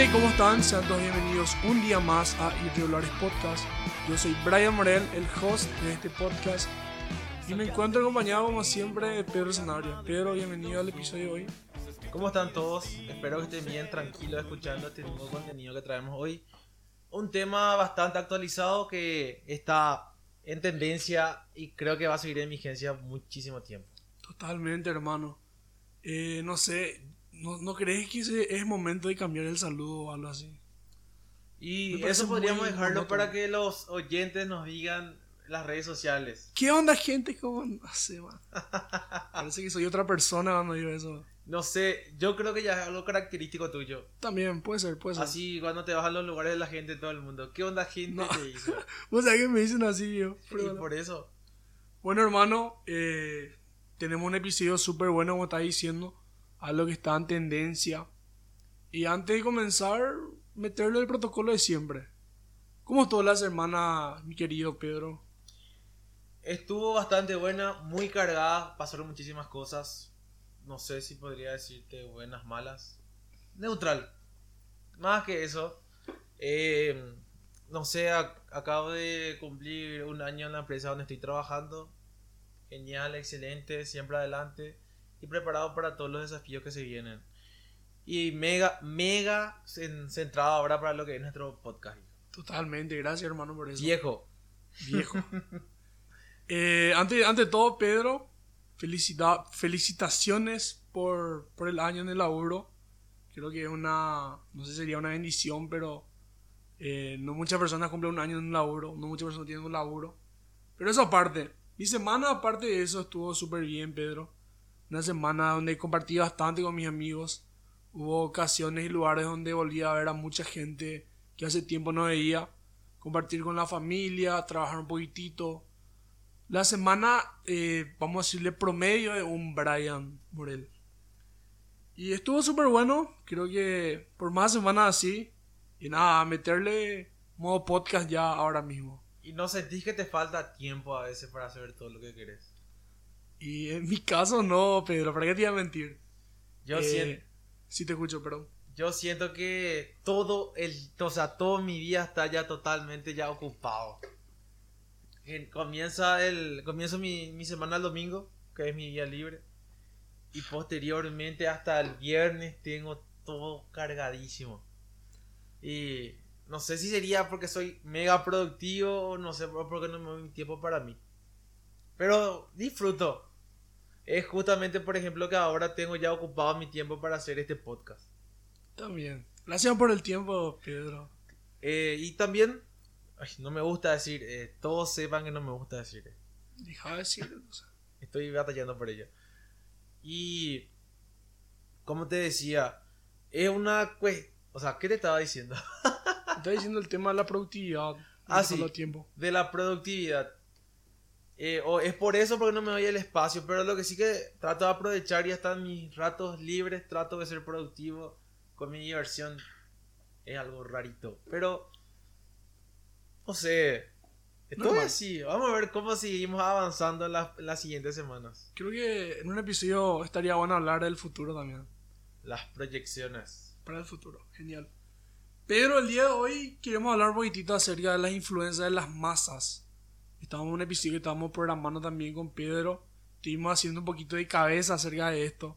gente? ¿Cómo están? Sean todos bienvenidos un día más a Irregulares Podcast. Yo soy Brian Morel, el host de este podcast. Y me encuentro acompañado, como siempre, de Pedro Zanabria. Pedro, bienvenido al episodio de hoy. ¿Cómo están todos? Espero que estén bien tranquilos escuchando este nuevo contenido que traemos hoy. Un tema bastante actualizado que está en tendencia y creo que va a seguir en vigencia muchísimo tiempo. Totalmente, hermano. Eh, no sé, ¿no, ¿no crees que ese es momento de cambiar el saludo o algo así? Y eso podríamos dejarlo monótono. para que los oyentes nos digan las redes sociales. ¿Qué onda, gente? ¿Cómo no sé, man? Parece que soy otra persona cuando digo eso. No sé, yo creo que ya es algo característico tuyo. También, puede ser, puede ser. Así cuando te vas a los lugares de la gente, todo el mundo. ¿Qué onda gente No. te hizo? Vos sabés que me dicen así, yo. y por eso. Bueno, hermano, eh, tenemos un episodio súper bueno, como está diciendo, algo que está en tendencia. Y antes de comenzar, meterle el protocolo de siempre. ¿Cómo estuvo la semana, mi querido Pedro? Estuvo bastante buena, muy cargada, pasaron muchísimas cosas. No sé si podría decirte buenas, malas. Neutral. Más que eso. eh, no sé, ac- acabo de cumplir un año en la empresa donde estoy trabajando. Genial, excelente, siempre adelante. Y preparado para todos los desafíos que se vienen. Y mega, mega cen- centrado ahora para lo que es nuestro podcast. Totalmente, gracias hermano por eso. Viejo. Viejo. Eh, ante, ante todo, Pedro, felicita- felicitaciones por, por el año en el laburo. Creo que es una, no sé sería una bendición, pero eh, no muchas personas cumplen un año en un laburo, no muchas personas tienen un laburo. Pero eso aparte, mi semana aparte de eso estuvo súper bien, Pedro. Una semana donde compartí bastante con mis amigos. Hubo ocasiones y lugares donde volví a ver a mucha gente que hace tiempo no veía compartir con la familia, trabajar un poquitito. La semana, eh, vamos a decirle promedio de un Brian Morel. Y estuvo súper bueno, creo que por más semanas así. Y nada, meterle modo podcast ya ahora mismo. Y no sentís que te falta tiempo a veces para hacer todo lo que querés. Y en mi caso no, Pedro, ¿para qué te iba a mentir? Yo, Eh, siento, Sí te escucho, perdón. yo siento que todo el, o sea, todo mi día está ya totalmente ya ocupado. En- Comienza el, comienzo mi, mi semana el domingo, que es mi día libre. Y posteriormente hasta el viernes tengo todo cargadísimo. Y no sé si sería porque soy mega productivo o no sé porque no me doy tiempo para mí. Pero disfruto. Es justamente, por ejemplo, que ahora tengo ya ocupado mi tiempo para hacer este podcast. También. Gracias por el tiempo, Pedro. Eh, y también, ay, no me gusta decir, eh, todos sepan que no me gusta decir. Deja de decirlo. Estoy batallando por ello. Y, como te decía, es una. O sea, ¿qué te estaba diciendo? Está diciendo el tema de la productividad. Ah, sí. tiempo. de la productividad. Eh, o es por eso porque no me doy el espacio, pero lo que sí que trato de aprovechar y hasta en mis ratos libres trato de ser productivo con mi diversión. Es algo rarito, pero no sé. Estoy Normal. así. Vamos a ver cómo seguimos avanzando en las siguientes semanas. Creo que en un episodio estaría bueno hablar del futuro también. Las proyecciones. Para el futuro. Genial. Pero el día de hoy queremos hablar un poquitito acerca de las influencias de las masas. Estamos en un episodio que estábamos programando también con Pedro. Estuvimos haciendo un poquito de cabeza acerca de esto.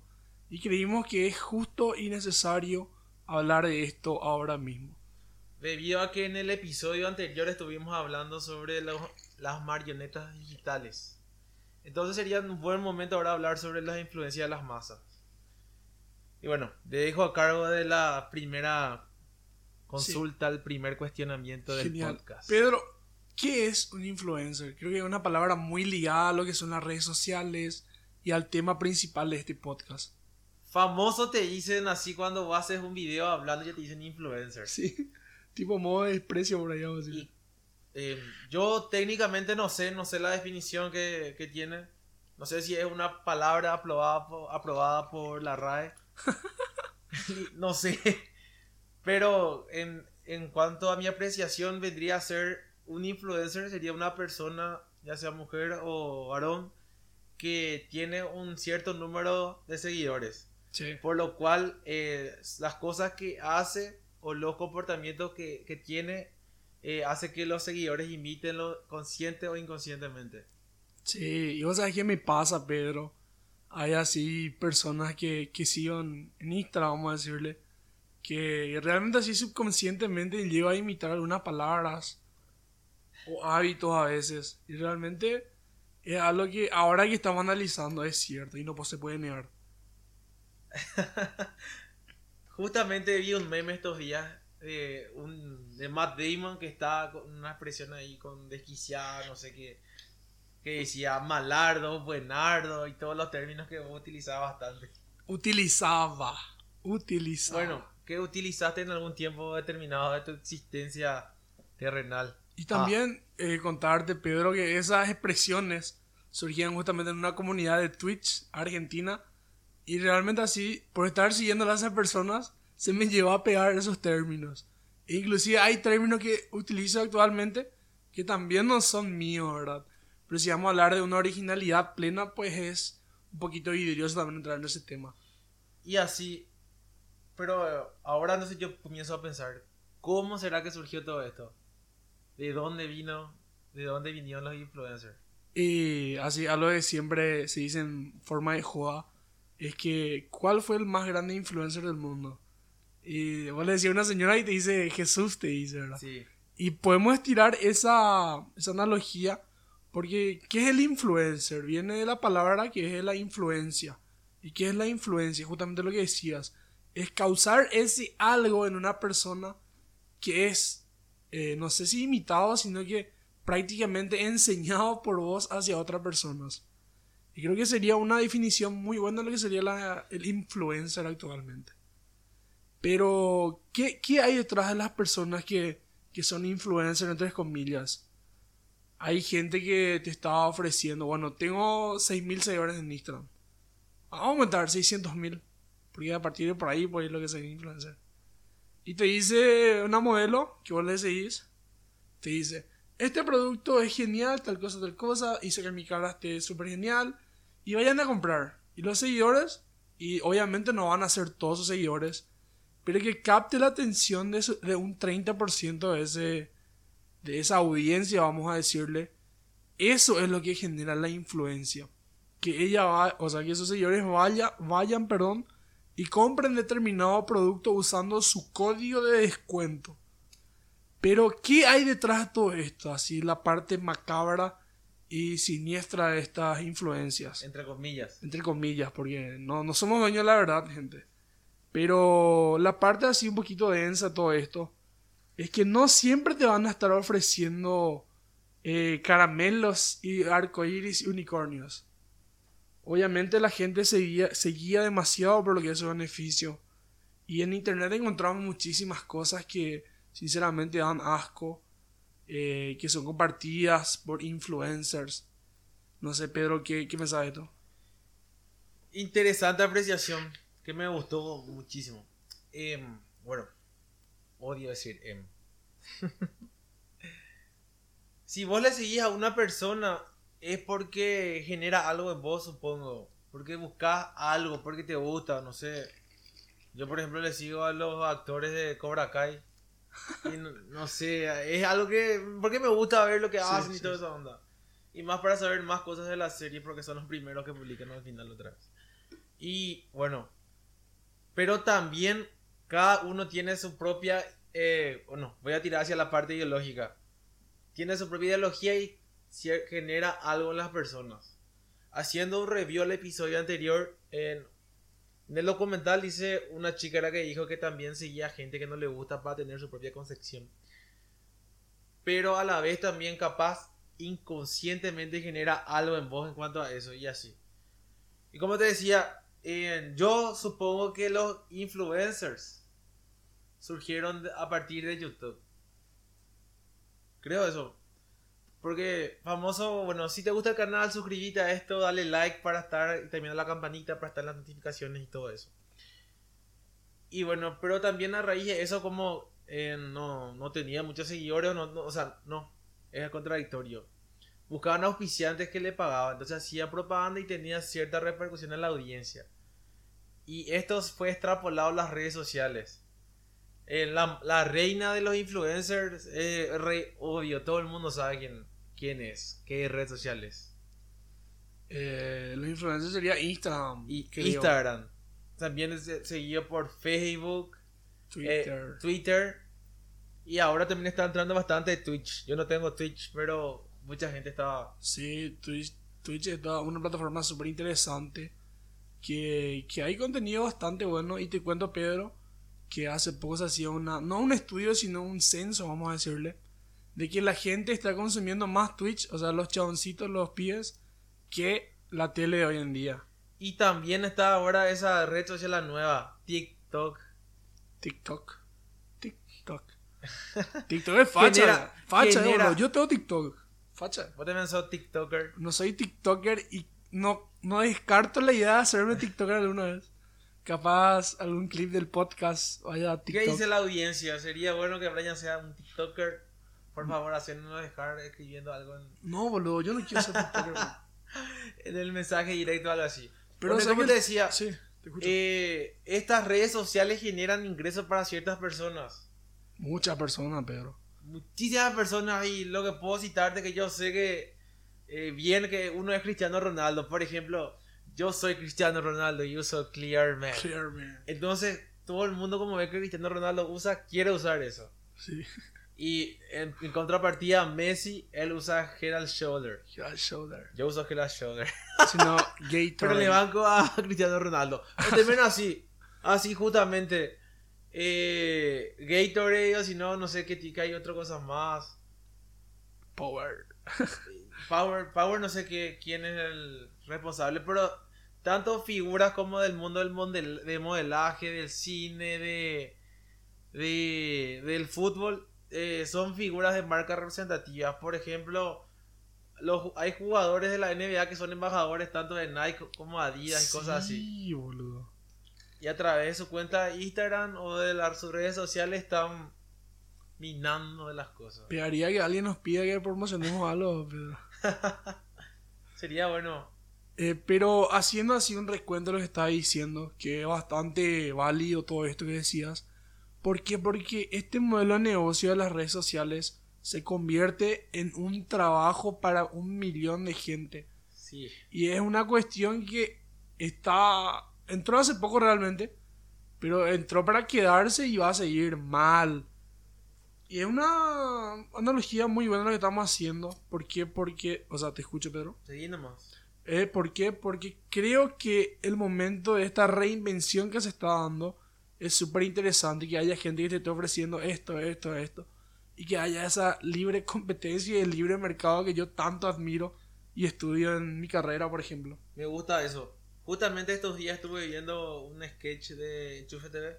Y creímos que es justo y necesario hablar de esto ahora mismo. Debido a que en el episodio anterior estuvimos hablando sobre los- las marionetas digitales. Entonces sería un buen momento ahora hablar sobre las influencias de las masas. Y bueno, te dejo a cargo de la primera consulta, el primer cuestionamiento del Genial. podcast. Pedro, ¿qué es un influencer? Creo que es una palabra muy ligada a lo que son las redes sociales y al tema principal de este podcast. Famoso te dicen así cuando vos haces un video hablando, ya te dicen influencer. Sí, tipo modo de desprecio por allá. vamos a decir. Y, eh, yo técnicamente no sé, no sé la definición que, que tiene. No sé si es una palabra aprobada por, aprobada por la RAE. no sé. Pero en, en cuanto a mi apreciación, vendría a ser un influencer, sería una persona, ya sea mujer o varón, que tiene un cierto número de seguidores. Sí. Por lo cual, eh, las cosas que hace o los comportamientos que, que tiene eh, hace que los seguidores imítenlo consciente o inconscientemente. Sí, y vos sabés qué me pasa, Pedro. Hay así personas que, que siguen en Instagram, vamos a decirle, que realmente así subconscientemente lleva a imitar algunas palabras o hábitos a veces. Y realmente es algo que ahora que estamos analizando es cierto y no se puede negar. Justamente vi un meme estos días de, un, de Matt Damon que estaba con una expresión ahí con desquiciada, no sé qué, que decía malardo, buenardo y todos los términos que vos utilizabas bastante. Utilizaba, utilizaba. Bueno, ¿qué utilizaste en algún tiempo determinado de tu existencia terrenal? Y también eh, contarte, Pedro, que esas expresiones surgían justamente en una comunidad de Twitch argentina. Y realmente así, por estar siguiendo a esas personas, se me llevó a pegar esos términos. E inclusive hay términos que utilizo actualmente que también no son míos, ¿verdad? Pero si vamos a hablar de una originalidad plena, pues es un poquito vidrioso también entrar en ese tema. Y así, pero ahora no sé, yo comienzo a pensar, ¿cómo será que surgió todo esto? ¿De dónde vino? ¿De dónde vinieron los influencers? Y así, algo que siempre se dice en forma de joda, es que ¿cuál fue el más grande influencer del mundo? Y vos le decís a una señora y te dice Jesús, te dice, ¿verdad? Sí. Y podemos estirar esa, esa analogía porque ¿qué es el influencer? Viene de la palabra que es la influencia. ¿Y qué es la influencia? Justamente lo que decías. Es causar ese algo en una persona que es, eh, no sé si imitado, sino que prácticamente enseñado por vos hacia otras personas. Y creo que sería una definición muy buena de lo que sería la, el influencer actualmente. Pero, ¿qué, ¿qué, hay detrás de las personas que, que son influencers, entre comillas? Hay gente que te está ofreciendo, bueno, tengo 6.000 seguidores en Instagram. Vamos a aumentar 600.000. Porque a partir de por ahí, pues es lo que es influencer. Y te dice una modelo que vos le seguís. Te dice, este producto es genial, tal cosa, tal cosa. Hizo que mi cara esté súper genial. Y vayan a comprar. Y los seguidores, y obviamente no van a ser todos sus seguidores pero que capte la atención de, de un 30% de, ese, de esa audiencia, vamos a decirle. Eso es lo que genera la influencia. Que ella va, o sea, que esos seguidores vaya, vayan, perdón, y compren determinado producto usando su código de descuento. Pero, ¿qué hay detrás de todo esto? Así, la parte macabra y siniestra de estas influencias. Entre comillas. Entre comillas, porque no, no somos dueños de la verdad, gente. Pero la parte así un poquito densa de todo esto es que no siempre te van a estar ofreciendo eh, caramelos y arcoíris y unicornios. Obviamente la gente seguía, seguía demasiado por lo que es su beneficio. Y en internet encontramos muchísimas cosas que sinceramente dan asco. Eh, que son compartidas por influencers. No sé, Pedro, ¿qué, qué me de esto? Interesante apreciación que me gustó muchísimo. Em, bueno, odio decir em. si vos le seguís a una persona es porque genera algo en vos, supongo. Porque buscas algo, porque te gusta, no sé. Yo, por ejemplo, le sigo a los actores de Cobra Kai. Y no, sé, es algo que. Porque me gusta ver lo que hacen y toda esa onda. Y más para saber más cosas de la serie, porque son los primeros que publican al final otra vez. Y bueno, pero también cada uno tiene su propia, eh, no, voy a tirar hacia la parte ideológica. Tiene su propia ideología y genera algo en las personas. Haciendo un review al episodio anterior, en, el documental dice una chica que dijo que también seguía gente que no le gusta para tener su propia concepción. Pero a la vez también capaz inconscientemente genera algo en vos en cuanto a eso y así. Y como te decía, yo supongo que los influencers surgieron a partir de YouTube. Creo eso. Porque famoso, bueno, si te gusta el canal, suscríbete a esto, dale like para estar, y terminar la campanita para estar en las notificaciones y todo eso. Y bueno, pero también a raíz de eso como eh, no, no, tenía muchos seguidores, no, o sea, no, es contradictorio buscaban auspiciantes que le pagaban, entonces hacía propaganda y tenía cierta repercusión en la audiencia. Y esto fue extrapolado a las redes sociales. Eh, la, la reina de los influencers, eh, re obvio, todo el mundo sabe quién, quién es, qué red sociales. Eh, los influencers sería Instagram. Y. Instagram. También es seguido por Facebook, eh, Twitter. Twitter. Y ahora también está entrando bastante Twitch. Yo no tengo Twitch, pero mucha gente está... Sí, Twitch, Twitch es una plataforma súper interesante. Que, que hay contenido bastante bueno. Y te cuento, Pedro, que hace poco se hacía una. No un estudio, sino un censo, vamos a decirle. De que la gente está consumiendo más Twitch, o sea, los chaboncitos, los pies, que la tele de hoy en día. Y también está ahora esa red social la nueva, TikTok. TikTok. TikTok. TikTok es facha. Genera- facha, genera-. Yo tengo TikTok. Facha. Vos también sos TikToker. No soy TikToker y no, no descarto la idea de hacerme TikToker alguna vez. Capaz algún clip del podcast vaya a ¿Qué TikTok. dice la audiencia? ¿Sería bueno que Brian sea un TikToker? Por favor, haciéndonos dejar escribiendo algo en, No, boludo, yo no quiero ser TikToker. en el mensaje directo o algo así. Pero, Pero ¿sabes como te decía, Sí, te eh, estas redes sociales generan ingresos para ciertas personas. Muchas personas, Pedro. Muchísimas personas y lo que puedo citarte que yo sé que eh, bien que uno es Cristiano Ronaldo. Por ejemplo, yo soy Cristiano Ronaldo y uso Clearman. Clear, man. Entonces, todo el mundo como ve que Cristiano Ronaldo usa, quiere usar eso. Sí. Y en, en contrapartida, Messi, él usa and Shoulder. Head Shoulder. Yo uso and Shoulder. Si no, Gatorade. Pero le banco a Cristiano Ronaldo. O también así. Así justamente. Eh, Gatorade o si no, no sé qué tica hay otra cosa más. Power. Power, Power no sé qué, quién es el responsable, pero tanto figuras como del mundo del model, de modelaje, del cine, de, de del fútbol, eh, son figuras de marcas representativas. Por ejemplo, los, hay jugadores de la NBA que son embajadores tanto de Nike como Adidas y cosas así. Sí, boludo. Y a través de su cuenta de Instagram o de las, sus redes sociales están minando de las cosas. Pegaría que alguien nos pida que promocionemos algo, Pedro. Sería bueno. Eh, pero haciendo así un recuento de lo que estaba diciendo, que es bastante válido todo esto que decías. ¿Por qué? Porque este modelo de negocio de las redes sociales se convierte en un trabajo para un millón de gente. Sí. Y es una cuestión que está... Entró hace poco realmente, pero entró para quedarse y va a seguir mal. Y es una analogía muy buena lo que estamos haciendo. ¿Por qué? Porque... O sea, te escucho, Pedro. Seguí nomás. Eh, ¿Por qué? Porque creo que el momento de esta reinvención que se está dando es súper interesante. Que haya gente que te esté ofreciendo esto, esto, esto. Y que haya esa libre competencia y el libre mercado que yo tanto admiro y estudio en mi carrera, por ejemplo. Me gusta eso. Justamente estos días estuve viendo un sketch de Chufe TV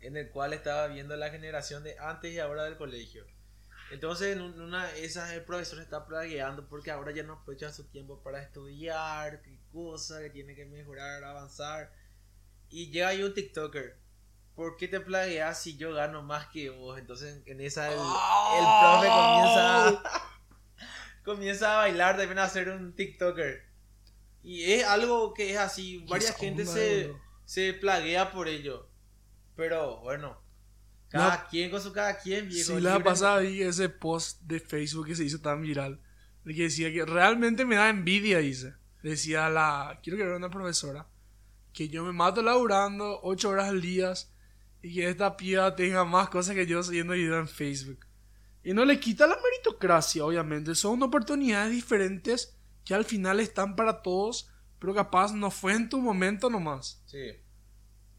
en el cual estaba viendo la generación de antes y ahora del colegio. Entonces en un- una de esas el profesor está plagueando porque ahora ya no aprovecha su tiempo para estudiar, qué cosa, que tiene que mejorar, avanzar. Y llega ahí un TikToker. ¿Por qué te plagueas si yo gano más que vos? Entonces en esa el, el profe comienza comienza a bailar, también a ser un TikToker. Y es algo que es así, varias gente se, se plaguea por ello. Pero bueno, cada quien con su cada quien, viejo. Si la pasada vi ese post de Facebook que se hizo tan viral. Que decía que realmente me da envidia, dice. Decía la. Quiero que era una profesora. Que yo me mato laburando 8 horas al día. Y que esta piba tenga más cosas que yo subiendo video en Facebook. Y no le quita la meritocracia, obviamente. Son oportunidades diferentes que al final están para todos. Pero capaz no fue en tu momento nomás. Sí.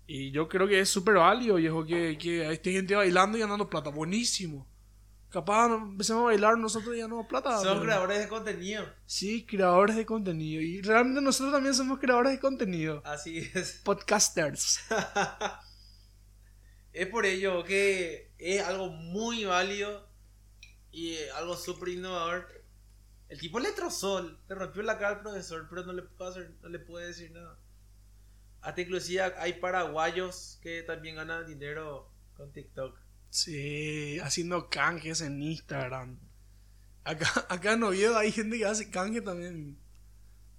Y yo creo que es súper válido, viejo, que, que hay gente bailando y ganando plata. Buenísimo. Capaz no- empecemos a bailar nosotros y ganamos plata. Son pero- creadores de contenido. Sí, creadores de contenido. Y realmente nosotros también somos creadores de contenido. Así es. Podcasters. Es por ello que es algo muy válido y algo súper innovador. El tipo le trozó, le rompió la cara al profesor, pero no le, puede hacer- no le puede decir nada. Hasta inclusive hay paraguayos que también ganan dinero con TikTok. Sí, haciendo canjes en Instagram. Acá, acá en Oviedo hay gente que hace canje también.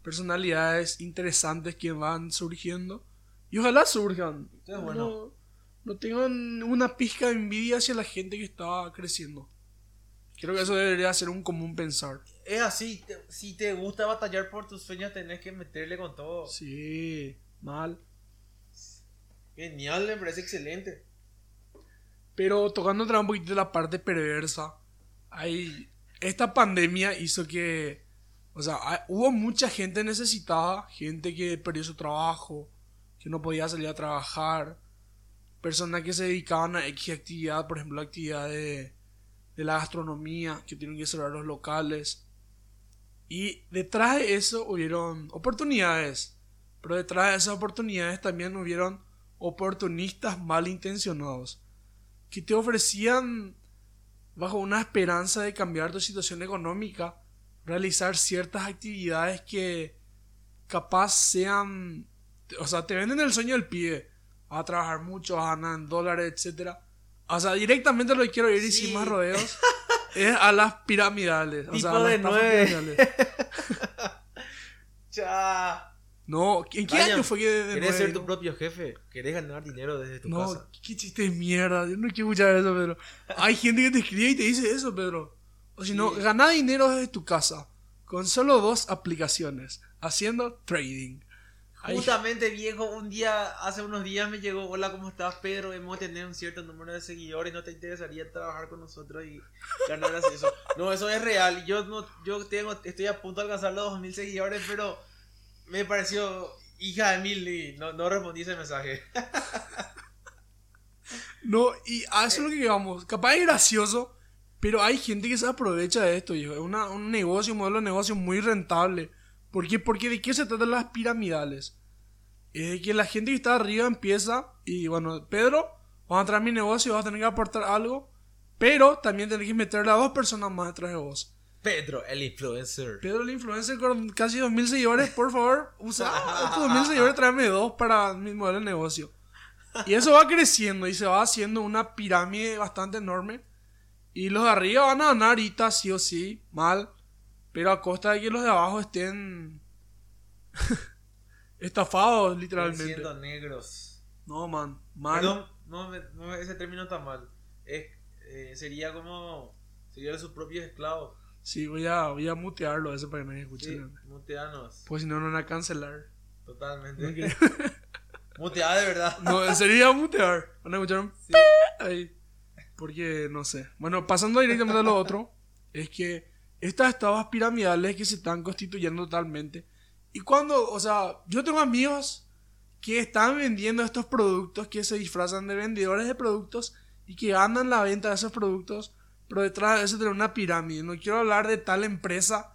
Personalidades interesantes que van surgiendo. Y ojalá surjan. Qué bueno. No, no tengo una pizca de envidia hacia la gente que está creciendo. Creo que eso debería ser un común pensar. Es así, te- si te gusta batallar por tus sueños, tenés que meterle con todo. Sí, mal. Genial, me parece excelente. Pero tocando otra un poquito la parte perversa, hay, esta pandemia hizo que, o sea, hubo mucha gente necesitada, gente que perdió su trabajo, que no podía salir a trabajar, personas que se dedicaban a X actividad, por ejemplo, actividad de, de la gastronomía, que tienen que cerrar los locales. Y detrás de eso hubieron oportunidades, pero detrás de esas oportunidades también hubieron oportunistas malintencionados que te ofrecían, bajo una esperanza de cambiar tu situación económica, realizar ciertas actividades que capaz sean, o sea, te venden el sueño del pibe, a trabajar mucho, a ganar en dólares, etcétera. O sea, directamente lo que quiero ir y Sí. sin más rodeos es a las piramidales. O sea, Tipo a las de nueve. piramidales. Ya. No, ¿en qué año fue que de, de ¿Querés ser tu no? propio jefe? ¿Querés ganar dinero desde tu No, casa? qué chiste de mierda. Yo no quiero escuchar eso, Pedro. Hay gente que te escribe y te dice eso, Pedro. O si no, Sí. gana dinero desde tu casa. Con solo dos aplicaciones. Haciendo trading. Justamente, viejo, un día, hace unos días me llegó, hola, ¿cómo estás, Pedro? Hemos de tener un cierto número de seguidores, ¿no te interesaría trabajar con nosotros y ganar así eso? No, eso es real. Yo no, yo tengo, estoy a punto de alcanzar los 2000 seguidores, pero me pareció hija de mil y no, no respondí ese mensaje. No, y a eso es lo que vamos. Capaz es gracioso, pero hay gente que se aprovecha de esto, hijo. Es una- un negocio, un modelo de negocio muy rentable. ¿Por qué? Porque de qué se tratan las piramidales. Es de que la gente que está arriba empieza y bueno, Pedro, vamos a entrar a mi negocio, vas a tener que aportar algo, pero también tenés que meterle a dos personas más detrás de vos. Pedro, el influencer. Pedro el influencer con casi 2000 seguidores, por favor, usa estos 2000 seguidores, tráeme dos para mi modelo de negocio. Y eso va creciendo y se va haciendo una pirámide bastante enorme. Y los de arriba van a ganar ahorita sí o sí, mal, pero a costa de que los de abajo estén estafados literalmente. Siendo negros. No, man, mal. Perdón, no, no, ese término está mal. Es, eh, sería como, sería sus propios esclavos. Sí, voy a, voy a mutearlo eso para que nadie escuche. Sí, muteanos. Pues si no, no van a cancelar. Totalmente. Ok. Muteada de verdad. No, en serio iba a mutear. Van a escuchar un Sí. ahí. Porque, no sé. Bueno, pasando directamente a lo otro, es que estas estafas piramidales que se están constituyendo totalmente. Y cuando, o sea, yo tengo amigos que están vendiendo estos productos que se disfrazan de vendedores de productos y que ganan la venta de esos productos, pero detrás de eso tiene una pirámide. No quiero hablar de tal empresa.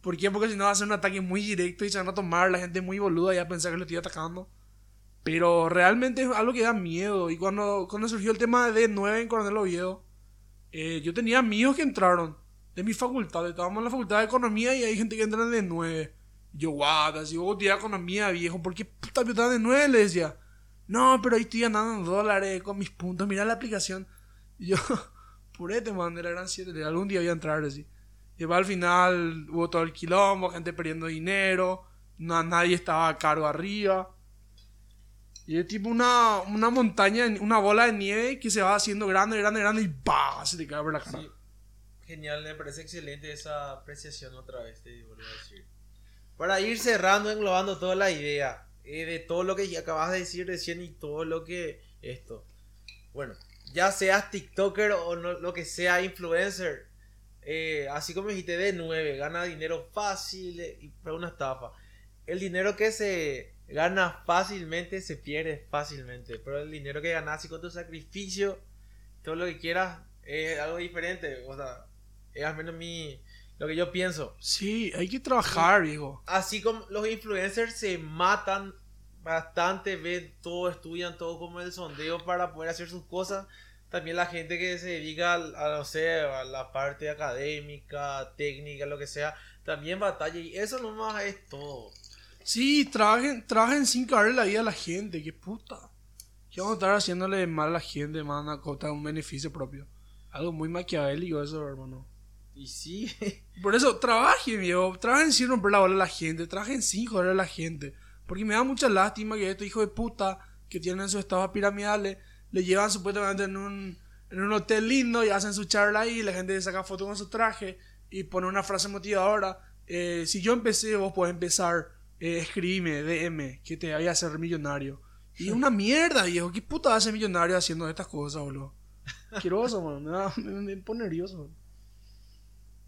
Porque si no va a ser un ataque muy directo y se van a tomar la gente muy boluda y a pensar que lo estoy atacando. Pero realmente es algo que da miedo. Y cuando, cuando surgió el tema de D9 en Coronel Oviedo, eh, yo tenía amigos que entraron de mi facultad. Estábamos en la facultad de economía y hay gente que entra en D9. Y yo, guau, así vos estudiar economía, viejo. ¿Por qué puta estás en D9? Le decía. No, pero ahí estoy ganando dólares con mis puntos. Mira la aplicación. Y yo, purete, man, de la gran 7. Algún día voy a entrar así. Y al final hubo todo el quilombo, gente perdiendo dinero. No, nadie estaba a cargo arriba. Y es tipo una, una montaña, una bola de nieve que se va haciendo grande, grande, grande y ¡pah! Se te cae por la cara. Sí. Genial, me parece excelente esa apreciación otra vez, te volví a decir. Para ir cerrando, englobando toda la idea eh, de todo lo que acabas de decir recién y todo lo que esto. Bueno, ya seas TikToker o no- lo que sea influencer, eh, así como dijiste de 9, gana dinero fácil eh, y para una estafa. El dinero que se gana fácilmente se pierde fácilmente, pero el dinero que ganas y con tu sacrificio, todo lo que quieras, es algo diferente. O sea, es al menos mi, lo que yo pienso. Sí, hay que trabajar, viejo. Así como los influencers se matan bastante, ven todo, estudian todo como el sondeo para poder hacer sus cosas. También la gente que se dedica a, no sé, a la parte académica, técnica, lo que sea, también batalla. Y eso nomás es todo. Sí, trabajen, trabajen sin caerle la vida a la gente, qué puta. ¿Qué vamos a estar haciéndole mal a la gente, man, a costa de un beneficio propio? Algo muy maquiavélico eso, hermano. Y sí, Por eso, trabajen, viejo. Trabajen sin romper la bola a la gente. Trabajen sin joder a la gente. Porque me da mucha lástima que estos hijos de puta que tienen sus estados piramidales le llevan supuestamente en un, en un hotel lindo y hacen su charla ahí, y la gente saca fotos con su traje y pone una frase motivadora. Eh, si yo empecé, vos podés empezar, eh, escribime, DM, que te vaya a hacer millonario. Y una mierda, viejo. ¿Qué puta hace millonario haciendo estas cosas, boludo? Quiroso, man. Me, da- me, me pone nervioso. man.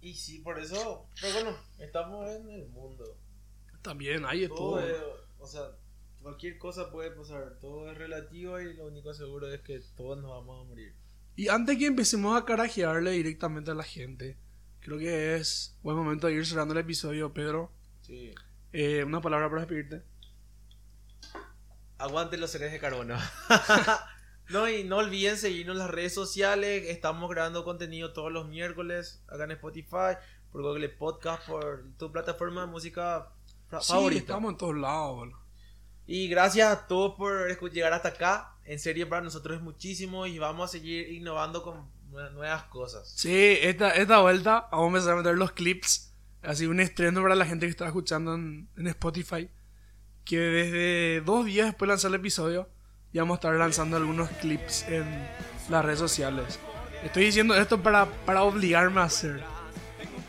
Y sí, por eso, pero bueno, estamos en el mundo. También, hay de Todo todo. O sea, cualquier cosa puede pasar, todo es relativo y lo único seguro es que todos nos vamos a morir. Y antes que empecemos a carajearle directamente a la gente, creo que es buen momento de ir cerrando el episodio, Pedro. Sí. Eh, una palabra para despedirte. Aguante los seres de carbono. no, y no olviden seguirnos en las redes sociales. Estamos grabando contenido todos los miércoles acá en Spotify, por Google Podcast, por tu plataforma de música Sí, favorita. estamos en todos lados, boludo. Y gracias a todos por llegar hasta acá. En serio, para nosotros es muchísimo y vamos a seguir innovando con nue- nuevas cosas. Sí, esta, esta vuelta vamos a empezar a meter los clips. Así un estreno para la gente que está escuchando en, en Spotify. Que desde dos días después de lanzar el episodio, ya vamos a estar lanzando algunos clips en las redes sociales. Estoy diciendo esto para, para obligarme a hacer.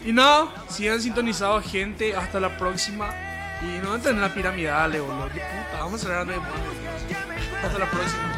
Y nada, sigan sintonizado, gente. Hasta la próxima. Y no entren en la piramidale, boludo. Qué puta. Vamos a cerrar de. Hasta la próxima.